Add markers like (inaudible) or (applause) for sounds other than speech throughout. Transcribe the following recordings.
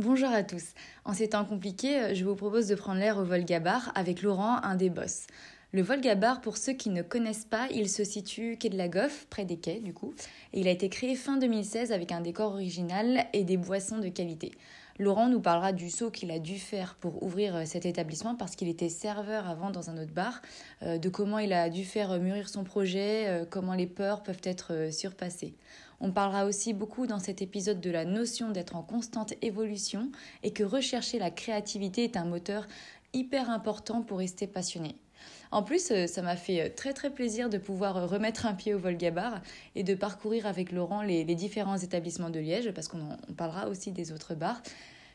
Bonjour à tous. En ces temps compliqués, je vous propose de prendre l'air au Volga Bar avec Laurent, un des boss. Le Volga Bar, pour ceux qui ne connaissent pas, il se situe quai de la Goffe, près des quais du coup, et il a été créé fin 2016 avec un décor original et des boissons de qualité. Laurent nous parlera du saut qu'il a dû faire pour ouvrir euh, cet établissement parce qu'il était serveur avant dans un autre bar, euh, de comment il a dû faire mûrir son projet, euh, comment les peurs peuvent être surpassées. On parlera aussi beaucoup dans cet épisode de la notion d'être en constante évolution et que rechercher la créativité est un moteur hyper important pour rester passionné. En plus, ça m'a fait très très plaisir de pouvoir remettre un pied au Volga Bar et de parcourir avec Laurent les, différents établissements de Liège, parce qu'on parlera aussi des autres bars.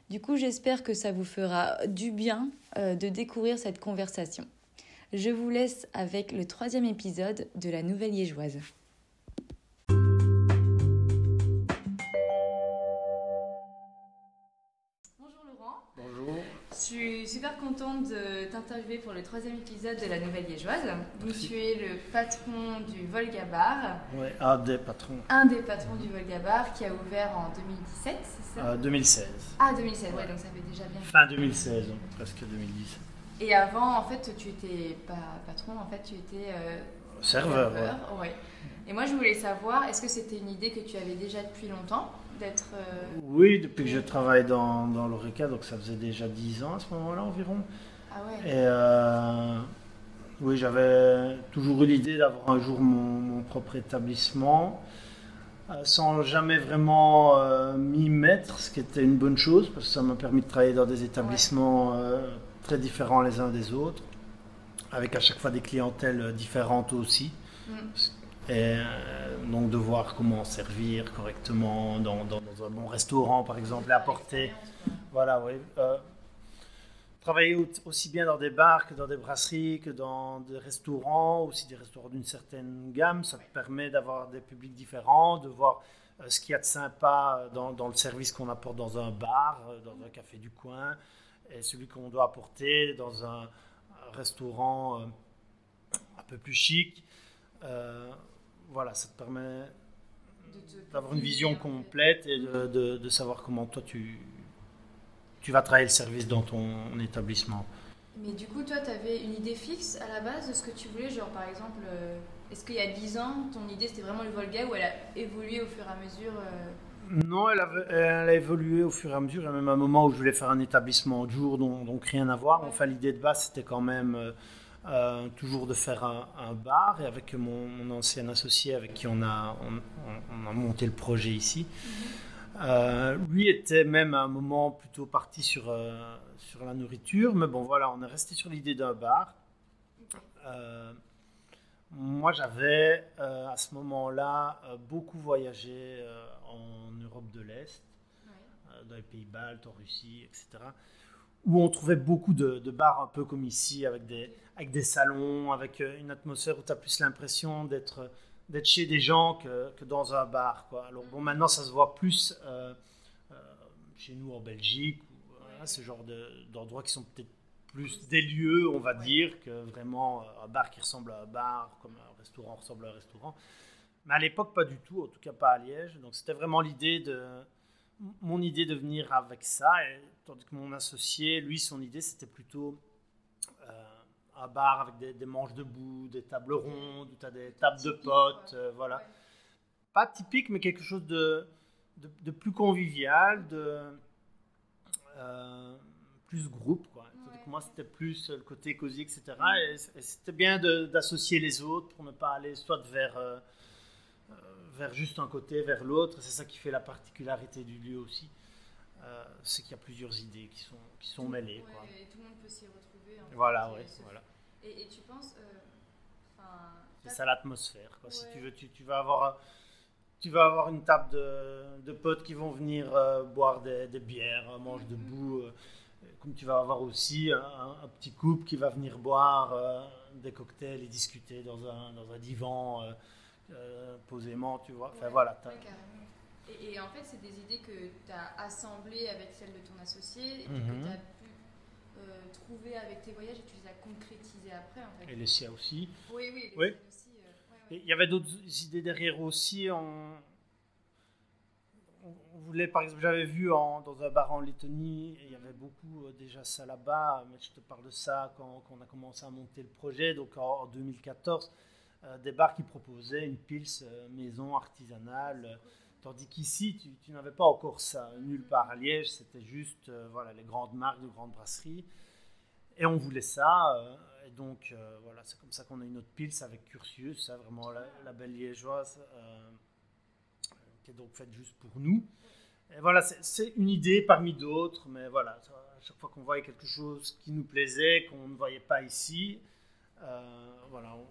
Du coup, j'espère que ça vous fera du bien euh, de découvrir cette conversation. Je vous laisse avec le troisième épisode de la Nouvelle Liégeoise. Super contente de t'interviewer pour le troisième épisode de la Nouvelle Liégeoise. Donc, tu es le patron du Volga Bar. Oui, un des patrons. Un des patrons du Volga Bar qui a ouvert en 2017, c'est ça? 2016. Ah, 2016, ouais. donc ça fait déjà bien. Fin 2016, presque 2010. Et avant, en fait, tu étais pas patron, en fait, tu étais. Euh, serveur. serveur ouais. Et moi, je voulais savoir, est-ce que c'était une idée que tu avais déjà depuis longtemps? D'être. Euh, oui, depuis que je travaille dans, dans l'ORECA, donc ça faisait déjà 10 ans à ce moment-là environ. Ah ouais. Et euh, oui, j'avais toujours eu l'idée d'avoir un jour mon, propre établissement, euh, sans jamais vraiment m'y mettre, ce qui était une bonne chose, parce que ça m'a permis de travailler dans des établissements très différents les uns des autres, avec à chaque fois des clientèles différentes aussi. Mm. Et euh, donc de voir comment servir correctement dans, un bon restaurant, par exemple, et apporter. Voilà, oui. Euh, travailler aussi bien dans des bars que dans des brasseries, que dans des restaurants, aussi des restaurants d'une certaine gamme, ça permet d'avoir des publics différents, de voir euh, ce qu'il y a de sympa dans le service qu'on apporte dans un bar, dans un café du coin, et celui qu'on doit apporter dans un, restaurant un peu plus chic voilà, ça te permet d'avoir une vision complète et de, de, savoir comment toi tu, tu vas travailler le service dans ton établissement. Mais du coup, toi, tu avais une idée fixe à la base de ce que tu voulais Genre, par exemple, euh, est-ce qu'il y a 10 ans, ton idée c'était vraiment le Volga ou elle a évolué au fur et à mesure euh? Non, elle, elle, a évolué au fur et à mesure. Il y a même un moment où je voulais faire un établissement de jour, donc, donc rien à voir. Enfin, l'idée de base, c'était quand même. Euh, toujours de faire un, bar et avec mon, ancien associé avec qui on a, on, a monté le projet ici. Euh, lui était même à un moment plutôt parti sur, euh, sur la nourriture, mais bon voilà, on est resté sur l'idée d'un bar. moi j'avais à ce moment-là beaucoup voyagé en Europe de l'Est, dans les pays baltes, en Russie, etc où on trouvait beaucoup de, bars un peu comme ici, avec des, avec des salons, avec euh, une atmosphère où tu as plus l'impression d'être d'être chez des gens que, que, dans un bar. Quoi. Alors bon, maintenant ça se voit plus euh, euh, chez nous en Belgique, ce genre d'endroits qui sont peut-être plus des lieux, on va dire, que vraiment un bar qui ressemble à un bar, comme un restaurant ressemble à un restaurant. Mais à l'époque, pas du tout, en tout cas pas à Liège. Donc c'était vraiment l'idée de mon idée de venir avec ça, et, tandis que mon associé, lui, son idée, c'était plutôt euh, un bar avec des, manches debout, des tables rondes, où tu as des tables de potes, euh, voilà. Pas typique, mais quelque chose de, de, plus convivial, de euh, plus groupe, quoi. que moi, c'était plus le côté cosy, etc. Et, et c'était bien d'associer les autres pour ne pas aller soit vers vers juste un côté, vers l'autre. C'est ça qui fait la particularité du lieu aussi. Euh, c'est qu'il y a plusieurs idées qui sont, qui sont mêlées. quoi. Et tout le monde peut s'y retrouver. voilà, oui. Voilà. Et, et, tu penses. Euh, c'est ça l'atmosphère. Si tu veux, tu, tu, vas avoir. Tu vas avoir une table de, de potes qui vont venir euh, boire des, des, bières, manger mhm. debout. comme tu vas avoir aussi un, un, petit couple qui va venir boire des cocktails et discuter dans un, dans un divan euh, posément, tu vois. Enfin voilà. et, en fait, c'est des idées que tu as assemblées avec celles de ton associé et que mhm. tu as pu euh, trouver avec tes voyages et tu les as concrétisées après. En fait. Et les siens aussi. Oui, oui. oui. Aussi, euh, Il y avait d'autres idées derrière aussi. En... on voulait, par exemple, j'avais vu dans un bar en Lettonie, et il y avait beaucoup déjà ça là-bas, mais je te parle de ça quand, on a commencé à monter le projet, donc en, 2014, des bars qui proposaient une pils maison artisanale. Tandis qu'ici, tu, n'avais pas encore ça. Nulle part à Liège, c'était juste voilà, les grandes marques de grandes brasseries. Et on voulait ça. et donc, voilà, c'est comme ça qu'on a une autre pils avec Curtius, ça, vraiment la, belle liégeoise qui est donc faite juste pour nous. Et voilà, c'est une idée parmi d'autres, mais voilà, à chaque fois qu'on voyait quelque chose qui nous plaisait, qu'on ne voyait pas ici, euh, voilà, on,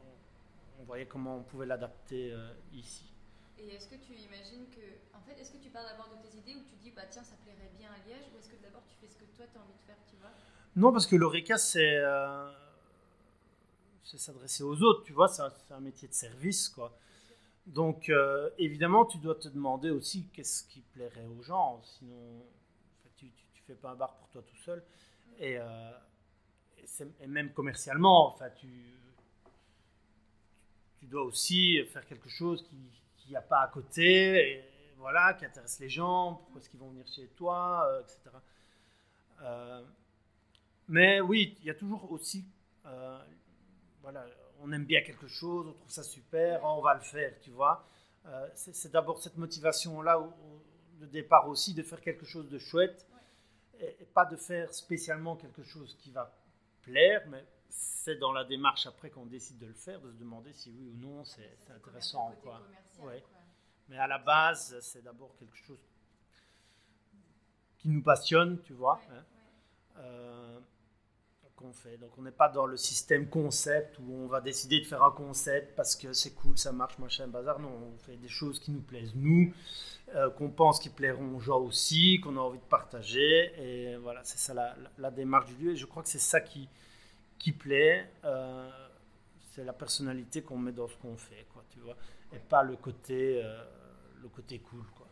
voyait comment on pouvait l'adapter euh, ici. Et est-ce que tu imagines que, en fait, est-ce que tu parles d'abord de tes idées ou tu dis, bah tiens, ça plairait bien à Liège, ou est-ce que d'abord tu fais ce que toi tu as envie de faire, tu vois? Non, parce que l'ORECA, c'est euh, s'adresser aux autres, tu vois, c'est un, un, métier de service, quoi. Donc, euh, évidemment, tu dois te demander aussi qu'est-ce qui plairait aux gens. Sinon, tu ne fais pas un bar pour toi tout seul. Et, euh, même commercialement, enfin, tu, tu dois aussi faire quelque chose qu'il n'y a pas à côté, et voilà, qui intéresse les gens, pourquoi est-ce qu'ils vont venir chez toi, euh, etc. mais oui, il y a toujours aussi voilà, on aime bien quelque chose, on trouve ça super, on va le faire, tu vois. Euh, c'est d'abord cette motivation-là, de départ aussi, de faire quelque chose de chouette, et, pas de faire spécialement quelque chose qui va plaire, mais c'est dans la démarche après qu'on décide de le faire, de se demander si oui ou non c'est intéressant. Quoi. Mais à la base, c'est d'abord quelque chose qui nous passionne, tu vois. Hein. Euh, fait. Donc on n'est pas dans le système concept où on va décider de faire un concept parce que c'est cool, ça marche, machin, bazar. Non, on fait des choses qui nous plaisent nous, euh, qu'on pense qui plairont aux gens aussi, qu'on a envie de partager. Et voilà, c'est ça la, démarche du lieu. Et je crois que c'est ça qui, qui plaît. Euh, c'est la personnalité qu'on met dans ce qu'on fait, quoi, tu vois. Et pas le côté, euh, le côté cool, quoi.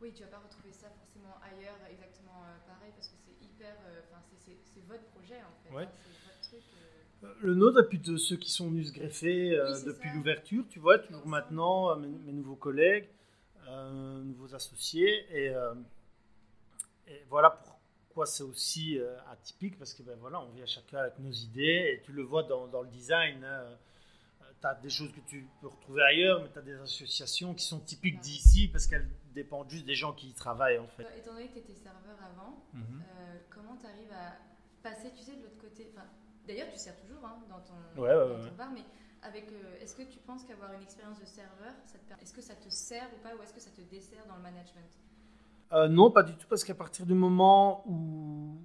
Oui, tu vas pas retrouver ça forcément ailleurs exactement pareil parce que c'est hyper, enfin c'est votre projet en fait. Ouais. Euh. Le nôtre, et puis de ceux qui sont venus se greffer euh, depuis l'ouverture, tu vois, toujours maintenant, euh, mes, nouveaux collègues, nouveaux associés. Et, voilà pourquoi c'est aussi atypique, parce que ben, voilà, on vient chacun avec nos idées, et tu le vois dans, dans le design. Hein, tu as des choses que tu peux retrouver ailleurs, mais tu as des associations qui sont typiques d'ici, parce qu'elles dépendent juste des gens qui y travaillent en fait. Étant donné que tu étais serveur avant, mhm. comment tu arrives à passer, tu sais, de l'autre côté? D'ailleurs, tu sers toujours hein, dans, ton, bar, mais avec, euh, est-ce que tu penses qu'avoir une expérience de serveur, est-ce que ça te sert ou pas, ou est-ce que ça te dessert dans le management? Euh, Non, pas du tout, parce qu'à partir du moment où,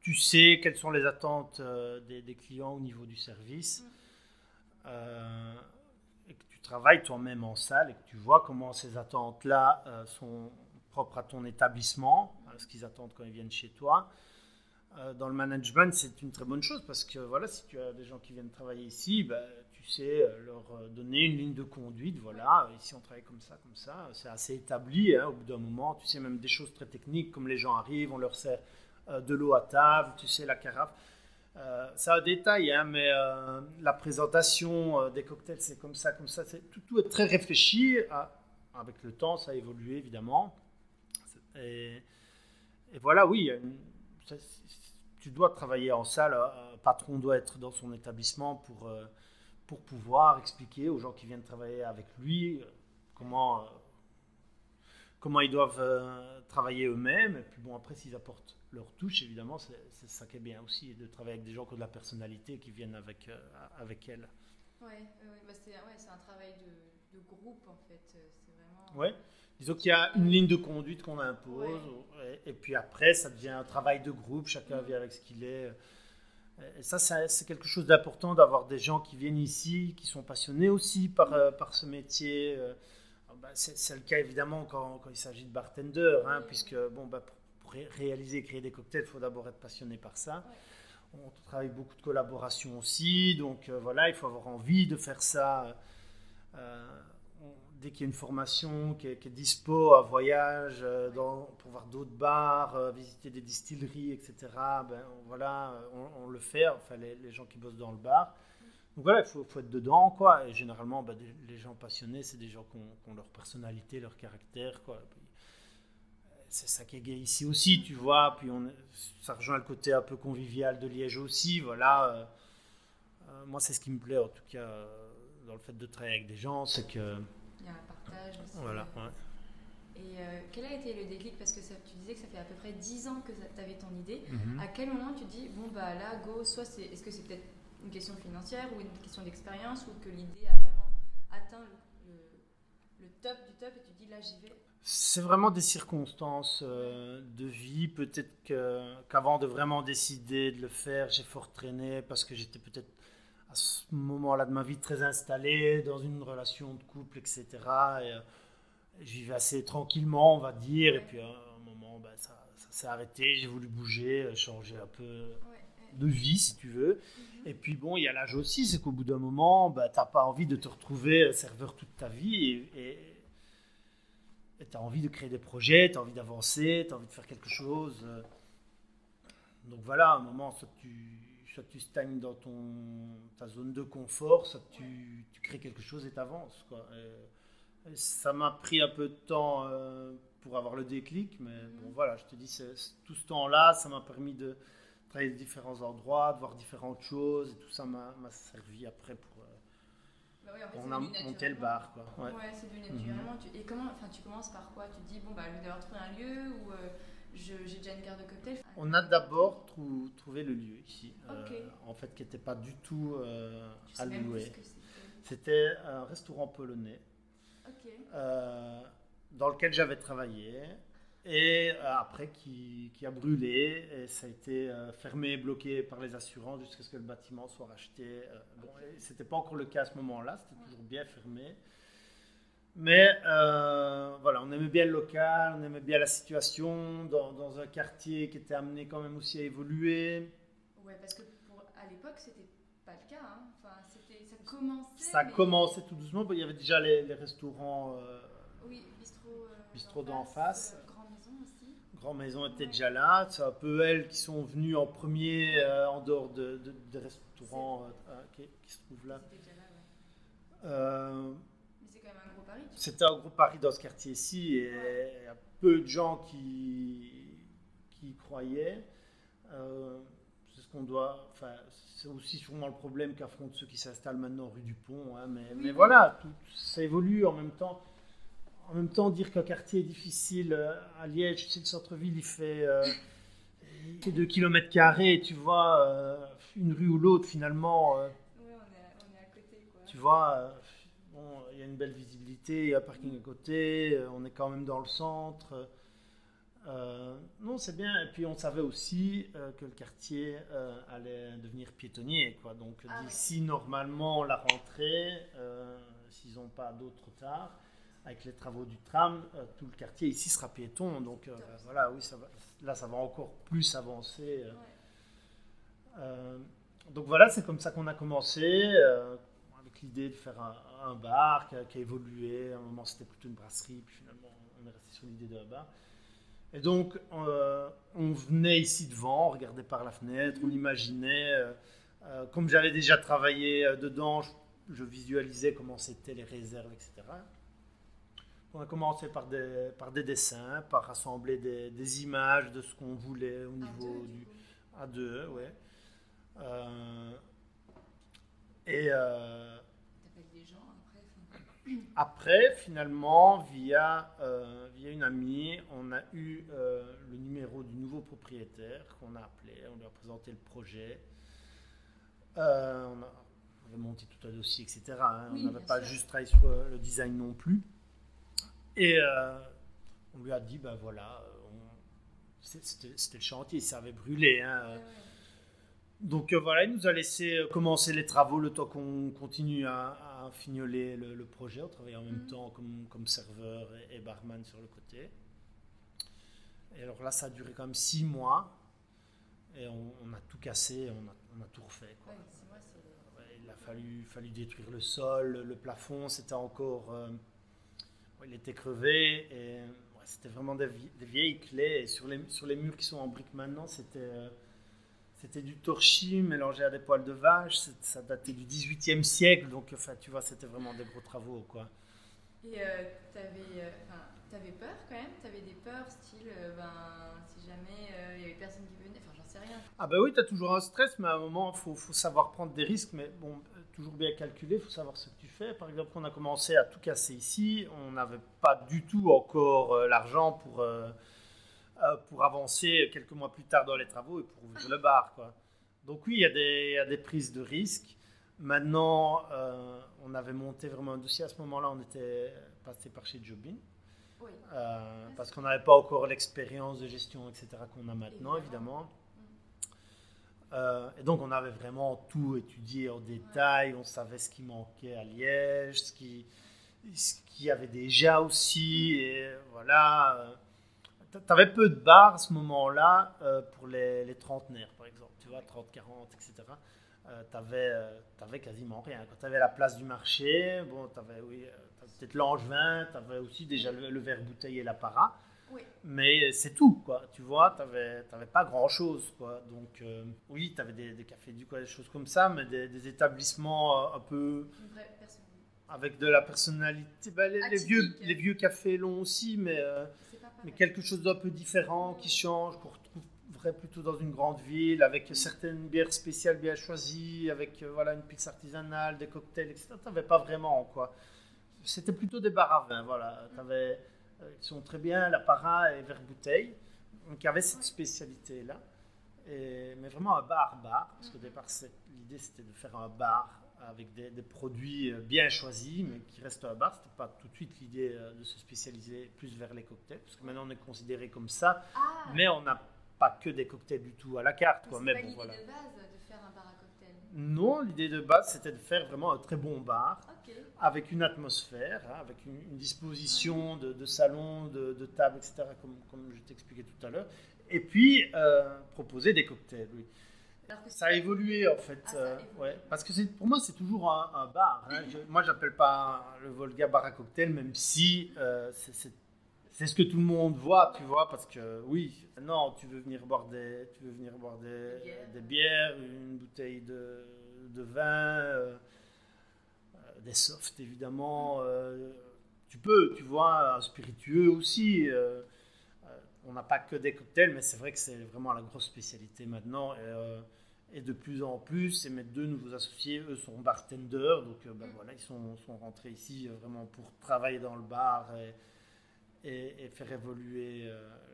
tu sais quelles sont les attentes euh, des, clients au niveau du service, mm. et que tu travailles toi-même en salle, et que tu vois comment ces attentes-là sont propres à ton établissement, ce qu'ils attendent quand ils viennent chez toi, euh, dans le management, c'est une très bonne chose parce que voilà, si tu as des gens qui viennent travailler ici, bah, tu sais euh, leur euh, donner une ligne de conduite. Voilà, ici on travaille comme ça, comme ça. C'est assez établi hein, au bout d'un moment. Tu sais, même des choses très techniques comme les gens arrivent, on leur sert de l'eau à table, tu sais, la carafe. c'est un détail, hein, mais la présentation des cocktails, c'est comme ça, comme ça. Tout, tout, est très réfléchi. avec le temps, ça a évolué évidemment. Et, voilà, oui, tu dois travailler en salle, un patron doit être dans son établissement pour, euh, pour pouvoir expliquer aux gens qui viennent travailler avec lui euh, comment, euh, comment ils doivent travailler eux-mêmes. Et puis bon, après, s'ils apportent leur touche, évidemment, c'est ça qui est bien aussi, de travailler avec des gens qui ont de la personnalité, qui viennent avec, avec elles. Oui, bah c'est un travail de, de, groupe en fait. Vraiment... Ouais. Disons qu'il y a une ligne de conduite qu'on impose, et, puis après, ça devient un travail de groupe, chacun vient avec ce qu'il est. Et ça, c'est quelque chose d'important d'avoir des gens qui viennent ici, qui sont passionnés aussi par, euh, par ce métier. Euh, bah, c'est le cas évidemment quand, quand il s'agit de bartender, hein, puisque bon, bah, pour, réaliser et créer des cocktails, il faut d'abord être passionné par ça. On travaille beaucoup de collaboration aussi, donc euh, voilà, il faut avoir envie de faire ça dès qu'il y a une formation qui est, dispo à voyage, euh, dans, pour voir d'autres bars, euh, visiter des distilleries, etc., ben, voilà, on, le fait, enfin les, gens qui bossent dans le bar. Donc voilà, il faut, faut, être dedans, quoi. Et généralement, bah, les gens passionnés, c'est des gens qui ont, leur personnalité, leur caractère, quoi. C'est ça qui est gay ici aussi, tu vois. Puis on, ça rejoint le côté un peu convivial de Liège aussi, voilà. Euh, euh, moi, c'est ce qui me plaît, en tout cas, dans le fait de travailler avec des gens, c'est que... Il y a un partage aussi. Voilà, ouais. Et euh, quel a été le déclic? Parce que ça, tu disais que ça fait à peu près 10 ans que tu avais ton idée. Mhm. À quel moment tu dis, bon, bah là, go, soit c'est, est-ce que c'est peut-être une question financière ou une question d'expérience ou que l'idée a vraiment atteint le, top du top et tu dis, là, j'y vais? C'est vraiment des circonstances euh, de vie. Peut-être qu'avant de vraiment décider de le faire, j'ai fort traîné parce que j'étais peut-être à ce moment-là de ma vie très installé dans une relation de couple, etc. Et, je vivais assez tranquillement, on va dire. Et puis à un moment, ben, ça, s'est arrêté. J'ai voulu bouger, euh, changer un peu de vie, si tu veux. Mhm. Et puis bon, il y a l'âge aussi, c'est qu'au bout d'un moment, ben, tu n'as pas envie de te retrouver euh, serveur toute ta vie. Et tu as envie de créer des projets, tu as envie d'avancer, tu as envie de faire quelque chose. Euh. Donc voilà, à un moment, soit tu, soit tu stagnes dans ton, ta zone de confort, soit tu, tu crées quelque chose et tu avances. Quoi. Ça m'a pris un peu de temps euh, pour avoir le déclic, mais bon mhm. voilà, je te dis, tout ce temps-là, ça m'a permis de travailler de différents endroits, de voir différentes choses, et tout ça m'a servi après pour, euh, bah on a monté le bar. Quoi. Ouais, c'est devenu naturellement. Mhm. Et comment, enfin, tu commences par quoi? Tu te dis, bon, bah, lieu d'avoir trouvé un lieu ou euh, j'ai déjà une carte de cocktail On a d'abord trouvé le lieu ici, en fait, qui n'était pas du tout à louer. C'était un restaurant polonais euh, dans lequel j'avais travaillé et euh, après qui, qui, a brûlé et ça a été euh, fermé, bloqué par les assurances jusqu'à ce que le bâtiment soit racheté. bon, c'était pas encore le cas à ce moment-là, c'était toujours bien fermé. Mais voilà, on aimait bien le local, on aimait bien la situation dans, dans, un quartier qui était amené quand même aussi à évoluer. Ouais, parce que pour, à l'époque, c'était pas le cas. Hein. Enfin, ça commençait. Ça commençait tout doucement. Il y avait déjà les, les restaurants. Euh, oui, bistrot. Euh, bistrot d'en face. Euh, Grand Maison aussi. Grand Maison était déjà là. C'est un peu elles qui sont venues en premier en dehors de, des restaurants qui, qui, se trouvent là. Déjà là, ouais. Mais c'est quand même un gros pari. C'était un gros pari dans ce quartier-ci et il y a peu de gens qui, qui y croyaient qu'on doit. Enfin, c'est aussi sûrement le problème qu'affrontent ceux qui s'installent maintenant rue du Pont. Hein, mais, mais, voilà, tout, ça évolue en même temps. En même temps, dire qu'un quartier est difficile euh, à Liège, tu sais, le centre-ville, il fait, euh, 2 km, tu vois, euh, une rue ou l'autre, finalement. Euh, oui, on est, on est, à côté. Quoi. Tu vois, y a une belle visibilité, il y a un parking à côté, on est quand même dans le centre. Euh, non, c'est bien. Et puis on savait aussi euh, que le quartier euh, allait devenir piétonnier. Quoi. Donc ah d'ici normalement la rentrée, s'ils n'ont pas d'autres tard, avec les travaux du tram, tout le quartier ici sera piéton. Donc voilà, oui, ça va, là ça va encore plus avancer. donc voilà, c'est comme ça qu'on a commencé, avec l'idée de faire un, bar qui a, qui a, évolué. À un moment c'était plutôt une brasserie, puis finalement on est resté sur l'idée d'un bar. Et donc, euh, on venait ici devant, on regardait par la fenêtre, on imaginait. Euh, euh, comme j'avais déjà travaillé dedans, je, visualisais comment c'était les réserves, etc. On a commencé par des, par des dessins, par rassembler des, des images de ce qu'on voulait au niveau du. À deux, ouais. Et. Après, finalement, via, euh, via une amie, on a eu euh, le numéro du nouveau propriétaire qu'on a appelé, on lui a présenté le projet. Euh, on, a, monté tout un dossier, etc. Hein. on n'avait pas juste travaillé sur le design non plus. Et on lui a dit, ben voilà, c'était le chantier, ça avait brûlé. Hein. Donc voilà, il nous a laissé commencer les travaux le temps qu'on continue à, fignoler le, projet. On travaillait en même mhm. temps comme, comme serveur et, barman sur le côté. Et alors là, ça a duré quand même six mois. Et on, a tout cassé, on a, on a tout refait. Quoi. il a fallu, fallu détruire le sol, le plafond, c'était encore. Euh, il était crevé. Et c'était vraiment des, vieilles clés. Et sur les, sur les murs qui sont en briques maintenant, c'était. Euh, C'était du torchis mélangé à des poils de vache. Ça datait du 18e siècle, donc enfin, tu vois, c'était vraiment des gros travaux. Quoi. Et euh, tu avais, avais, peur quand même? Tu avais des peurs, style, ben, si jamais il y avait personne qui venait, enfin, j'en sais rien. Ah, ben oui, tu as toujours un stress, mais à un moment, il faut, faut, savoir prendre des risques. Mais bon, toujours bien calculé, il faut savoir ce que tu fais. Par exemple, quand on a commencé à tout casser ici, on n'avait pas du tout encore euh, l'argent pour, euh, euh, pour avancer quelques mois plus tard dans les travaux et pour ouvrir le bar. Quoi. Donc oui, il y, a des, y a des prises de risques. Maintenant, on avait monté vraiment un dossier. À ce moment-là, on était passé par chez Jobin. parce qu'on n'avait pas encore l'expérience de gestion, etc., qu'on a maintenant, évidemment. Euh, et donc, on avait vraiment tout étudié en détail. On savait ce qui manquait à Liège, ce qui, ce avait déjà aussi. Et voilà. Tu avais peu de bars à ce moment-là euh, pour les, les, trentenaires, par exemple. Tu vois, 30, 40, etc. Euh, tu avais, quasiment rien. Quand tu avais la place du marché, bon, tu avais, oui, peut-être l'angevin, tu avais aussi déjà le, le verre bouteille et l'apparat. Mais c'est tout, quoi. Tu vois, tu n'avais pas grand-chose, quoi. Donc, euh, oui, tu avais des, cafés du quoi, des choses comme ça, mais des, établissements euh, un peu... Avec de la personnalité. Bah, les, vieux, les vieux cafés longs aussi, mais, euh, mais quelque chose d'un peu différent, qui change, qu'on retrouverait plutôt dans une grande ville, avec certaines bières spéciales bien choisies, avec voilà, une pizza artisanale, des cocktails, etc. Tu n'avais pas vraiment, quoi. C'était plutôt des bars à vin, voilà. Tu avais euh, qui sont très bien, l'apparat et verre bouteille. Y avait cette spécialité-là. mais vraiment un bar-bar, parce qu'au départ, l'idée c'était de faire un bar avec des, produits euh, bien choisis, mais qui restent un bar. C'était pas tout de suite l'idée euh, de se spécialiser plus vers les cocktails, parce que maintenant on est considéré comme ça, ah. mais on n'a pas que des cocktails du tout à la carte. Quoi. Mais pas l'idée de base de faire un bar à cocktails Non, l'idée de base c'était de faire vraiment un très bon bar avec une atmosphère, hein, avec une, disposition de, salon, de, de, table, etc., comme, comme je t'expliquais tout à l'heure. Et puis, euh, proposer des cocktails, oui. Ça a évolué en fait, ah, euh, ouais, parce que pour moi c'est toujours un, bar. Hein. Je, moi j'appelle pas le Volga bar à cocktail, même si euh, c'est ce que tout le monde voit, tu vois, parce que oui, non, tu veux venir boire des, tu veux venir boire des, des bières, une bouteille de, de vin des softs évidemment. Euh, tu peux, tu vois, un spiritueux aussi. Euh, euh, on n'a pas que des cocktails, mais c'est vrai que c'est vraiment la grosse spécialité maintenant. Et, de plus en plus, et mes deux nouveaux associés, eux, sont bartenders. Donc ben voilà, ils sont, sont, rentrés ici vraiment pour travailler dans le bar et, et, faire évoluer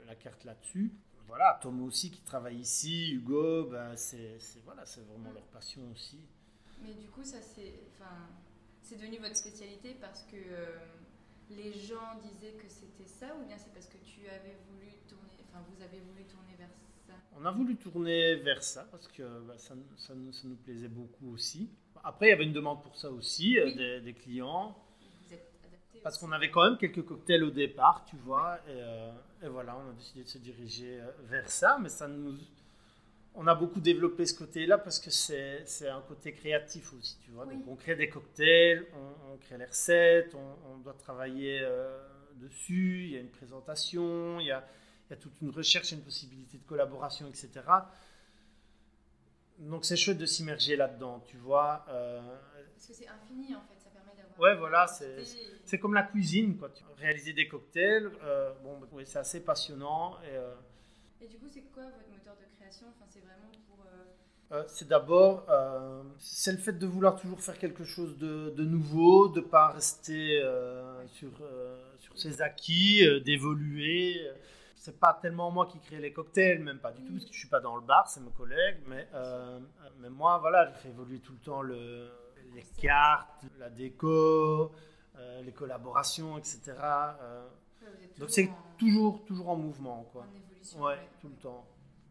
la carte là-dessus. Voilà, Tom aussi qui travaille ici, Hugo, ben c'est voilà, vraiment leur passion aussi. Mais du coup, ça c'est. Devenu votre spécialité parce que euh, les gens disaient que c'était ça ou bien c'est parce que tu avais voulu tourner, enfin vous avez voulu tourner vers ça? On a voulu tourner vers ça parce que bah, ça, ça, nous, plaisait beaucoup aussi. Après, il y avait une demande pour ça aussi euh, des, clients. Vous êtes adapté parce qu'on avait quand même quelques cocktails au départ, tu vois, et, euh, et, voilà, on a décidé de se diriger vers ça, mais ça nous on a beaucoup développé ce côté-là parce que c'est un côté créatif aussi, tu vois. Donc on crée des cocktails, on, crée les recettes, on, doit travailler euh, dessus, il y a une présentation, il y a, toute une recherche, une possibilité de collaboration, etc. Donc c'est chouette de s'immerger là-dedans, tu vois. Euh, parce que c'est infini en fait, ça permet d'avoir... Ouais, voilà, c'est comme la cuisine, quoi. Réaliser des cocktails, euh, bon, oui, c'est assez passionnant. Et, et du coup, c'est quoi votre moteur de création? Enfin, C'est vraiment pour. Euh, euh, c'est d'abord, euh, c'est le fait de vouloir toujours faire quelque chose de, de nouveau, de ne pas rester sur, sur ses acquis, d'évoluer. C'est pas tellement moi qui crée les cocktails, même pas du tout, parce que je suis pas dans le bar, c'est mes collègues. Mais, mais moi, voilà, je fais évoluer tout le temps le, les cartes, la déco, les collaborations, etc. donc c'est toujours, toujours en mouvement, quoi. En évolution. Ouais, tout le temps.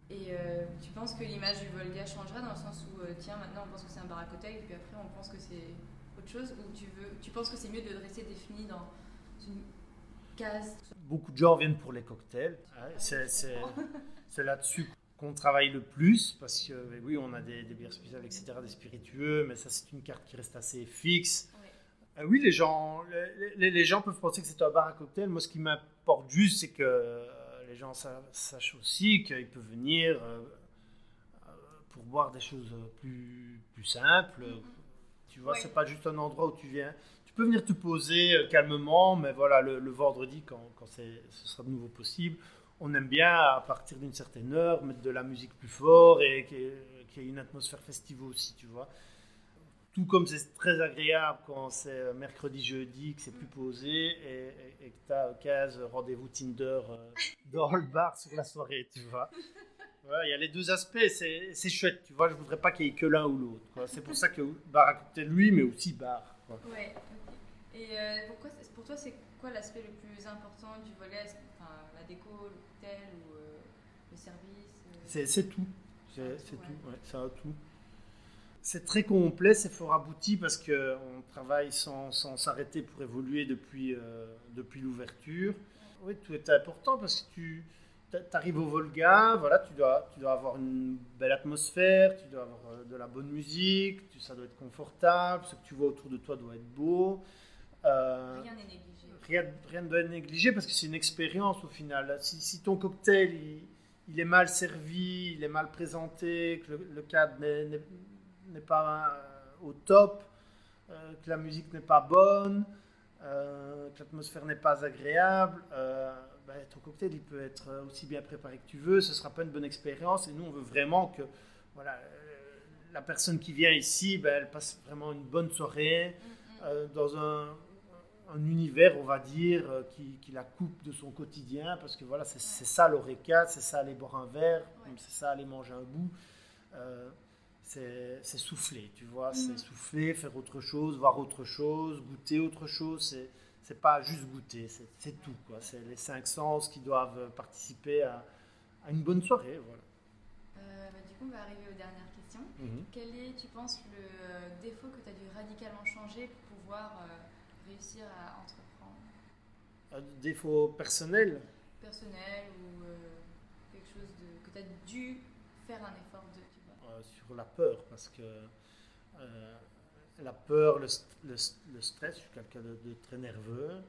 Et euh, tu penses que l'image du Volga changera dans le sens où, euh, tiens, maintenant on pense que c'est un bar à et puis après on pense que c'est autre chose Ou tu, veux, tu penses que c'est mieux de rester défini dans une case? Beaucoup de gens viennent pour les cocktails. Hein, (laughs) c'est là-dessus qu'on travaille le plus parce que, oui, on a des, bières spéciales, etc., des spiritueux, mais ça c'est une carte qui reste assez fixe. Euh, oui, les gens, les, les, gens peuvent penser que c'est un bar à cocktail. Moi, ce qui m'importe juste, c'est que les gens sachent aussi qu'ils peuvent venir euh, pour boire des choses plus, plus simples. Tu vois, c'est pas juste un endroit où tu viens. Tu peux venir te poser calmement, mais voilà, le, vendredi, quand, quand ce sera de nouveau possible, on aime bien, à partir d'une certaine heure, mettre de la musique plus fort et qu'il y ait une atmosphère festive aussi, tu vois. Tout comme c'est très agréable quand c'est mercredi, jeudi, que c'est plus posé et, que tu as 15 rendez-vous Tinder euh, (laughs) dans le bar sur la soirée, tu vois. Il y a les deux aspects, c'est chouette, tu vois. Je voudrais pas qu'il y ait que l'un ou l'autre. C'est pour ça que bar à côté lui, mais aussi bar. Ouais, Et euh, pourquoi, pour toi, c'est quoi l'aspect le plus important du volet? Enfin, La déco, l'hôtel ou euh, le service C'est tout. C'est tout, ouais, ça a tout c'est très complet, c'est fort abouti parce qu'on travaille sans s'arrêter pour évoluer depuis, euh, depuis l'ouverture. Oui, tout est important parce que tu arrives au Volga, voilà, tu dois, tu dois avoir une belle atmosphère, tu dois avoir euh, de la bonne musique, ça doit être confortable, ce que tu vois autour de toi doit être beau. Euh, rien n'est négligé. Rien, ne doit être négligé parce que c'est une expérience au final. Si, ton cocktail il, est mal servi, il est mal présenté, que le, le cadre n'est n'est pas euh, au top, euh, que la musique n'est pas bonne, euh, que l'atmosphère n'est pas agréable, ben, ton cocktail il peut être aussi bien préparé que tu veux, ce ne sera pas une bonne expérience. Et nous, on veut vraiment que voilà, la personne qui vient ici, ben, elle passe vraiment une bonne soirée dans un, un, univers, on va dire, qui, qui, la coupe de son quotidien, parce que voilà, c'est ça l'oreca, c'est ça aller boire un verre, c'est ça aller manger un bout c'est souffler, tu vois, c'est mm. souffler, faire autre chose, voir autre chose, goûter autre chose. C'est pas juste goûter, c'est tout, quoi. C'est les cinq sens qui doivent participer à, une bonne soirée, voilà. Euh, bah, du coup, on va arriver aux dernières questions. Mm-hmm. Quel est, tu penses, le euh, défaut que tu as dû radicalement changer pour pouvoir euh, réussir à entreprendre? Un défaut personnel? Personnel ou quelque chose de, que tu as dû faire un effort de sur la peur, parce que euh, la peur, le, le, stress, je suis quelqu'un de, très nerveux,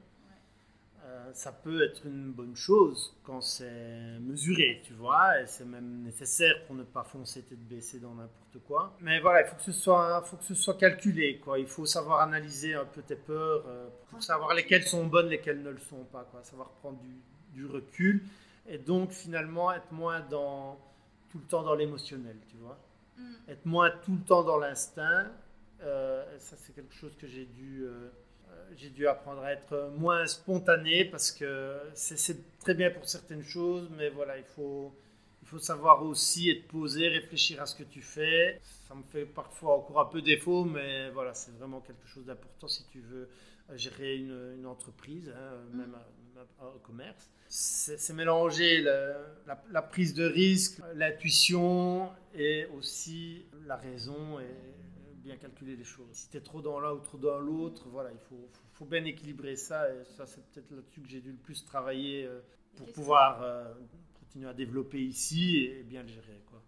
euh, ça peut être une bonne chose quand c'est mesuré, tu vois, et c'est même nécessaire pour ne pas foncer tête baissée dans n'importe quoi. Mais voilà, il faut que ce soit, faut que ce soit calculé, quoi. Il faut savoir analyser un peu tes peurs euh, pour savoir lesquelles sont bonnes, lesquelles ne le sont pas, quoi. Savoir prendre du, du recul et donc finalement être moins dans tout le temps dans l'émotionnel, tu vois. Mm. être moins tout le temps dans l'instinct. Euh, ça, c'est quelque chose que j'ai dû, euh, euh, j'ai dû apprendre à être moins spontané parce que c'est très bien pour certaines choses, mais voilà, il faut, il faut savoir aussi être posé, réfléchir à ce que tu fais. Ça me fait parfois encore un peu défaut, mais voilà, c'est vraiment quelque chose d'important si tu veux gérer une, une entreprise, hein, mm. Un commerce c'est mélanger la, prise de risque, l'intuition et aussi la raison et bien calculer les choses. Si tu es trop dans l'un ou trop dans l'autre, voilà, il faut, faut, bien équilibrer ça et ça c'est peut-être là-dessus que j'ai dû le plus travailler euh, pour pouvoir euh, continuer à développer ici et bien le gérer. Quoi.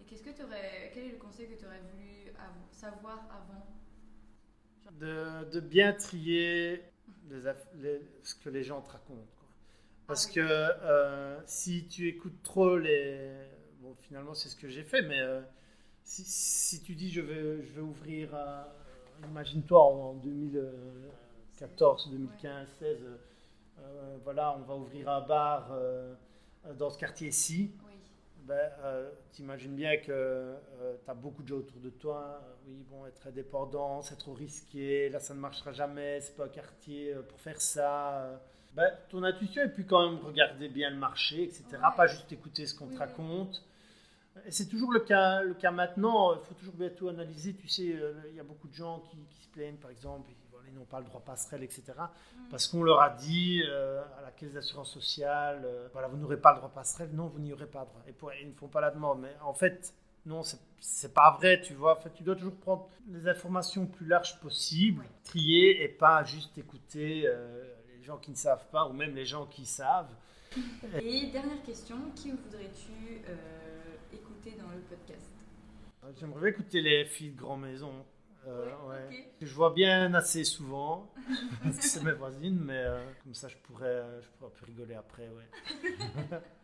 Et qu'est-ce que aurais, quel est le conseil que tu aurais voulu savoir avant? De, de, bien trier les, ce que les gens te racontent. Parce que euh, si tu écoutes trop les... Bon, finalement, c'est ce que j'ai fait, mais euh, si, si, tu dis je vais, je vais ouvrir, imagine-toi en 2014, 2015, 16, voilà, on va ouvrir un bar euh, dans ce quartier-ci. Ben, tu imagines bien que tu as beaucoup de gens autour de toi. oui, bon, être indépendant, c'est trop risqué, là ça ne marchera jamais, c'est pas un quartier pour faire ça. Ben, ton intuition et puis quand même regarder bien le marché, etc. Pas juste écouter ce qu'on te raconte. Et c'est toujours le cas, le cas maintenant. Il faut toujours bien tout analyser. Tu sais, euh, il y a beaucoup de gens qui, se plaignent, par exemple, ils n'ont pas le droit passerelle, etc. Mm. Parce qu'on leur a dit euh, à la caisse d'assurance sociale, euh, voilà, vous n'aurez pas le droit passerelle. Non, vous n'y aurez pas droit. Et pour, ils ne font pas la demande. Mais en fait, non, c'est pas vrai, tu vois. En fait, tu dois toujours prendre les informations plus larges possibles, trier et pas juste écouter gens qui ne savent pas ou même les gens qui savent. (laughs) Et dernière question, qui voudrais-tu euh, écouter dans le podcast? Euh, J'aimerais écouter les filles de Grand Maison. Euh, ouais, Je vois bien assez souvent. (laughs) c'est mes voisines, mais comme ça je pourrais, je pourrais un peu rigoler après. Ouais. (laughs)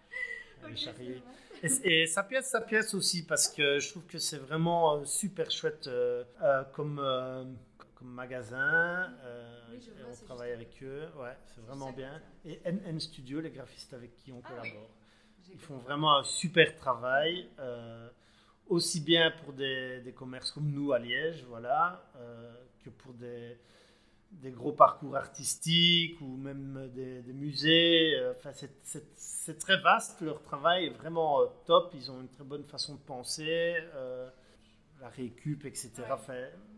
charriers. Et, sa pièce, sa pièce aussi, parce que je trouve que c'est vraiment euh, super chouette euh, euh, comme, comme magasin. on travaille avec eux, ouais, c'est vraiment bien. Et NN Studio, les graphistes avec qui on ah collabore. Ils font vraiment un super travail, aussi bien pour des, des, commerces comme nous à Liège, voilà, que pour des, des gros parcours artistiques ou même des, musées. Euh, enfin, c'est très vaste. Leur travail est vraiment euh, top. Ils ont une très bonne façon de penser, euh, la récup, etc.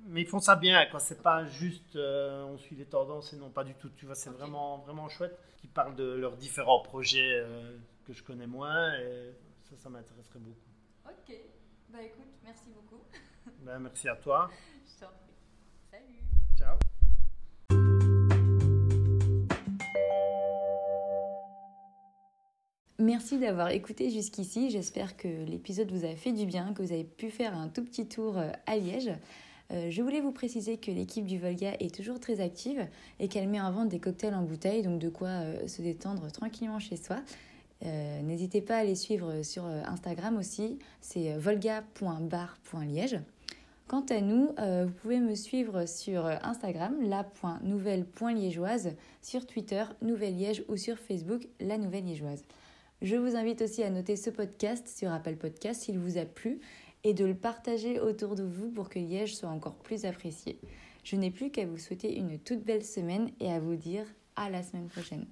mais ils font ça bien. Quoi. C'est pas juste on suit les tendances et non pas du tout. Tu vois, c'est vraiment vraiment chouette. Qui parlent de leurs différents projets que je connais moins et ça, ça m'intéresserait beaucoup. Ok. Bah écoute, merci beaucoup. (laughs) Ben, merci à toi. je t'en prie. Salut. Ciao. Merci d'avoir écouté jusqu'ici. J'espère que l'épisode vous a fait du bien, que vous avez pu faire un tout petit tour euh, à Liège. Euh, je voulais vous préciser que l'équipe du Volga est toujours très active et qu'elle met en vente des cocktails en bouteille, donc de quoi euh, se détendre tranquillement chez soi. N'hésitez pas à les suivre sur Instagram aussi, c'est volga.bar.liège. Quant à nous, vous pouvez me suivre sur Instagram, la.nouvelle.liégeoise, sur Twitter, Nouvelle Liège ou sur Facebook, la Nouvelle Liégeoise. Je vous invite aussi à noter ce podcast sur Apple Podcast s'il vous a plu et de le partager autour de vous pour que Liège soit encore plus apprécié. Je n'ai plus qu'à vous souhaiter une toute belle semaine et à vous dire à la semaine prochaine.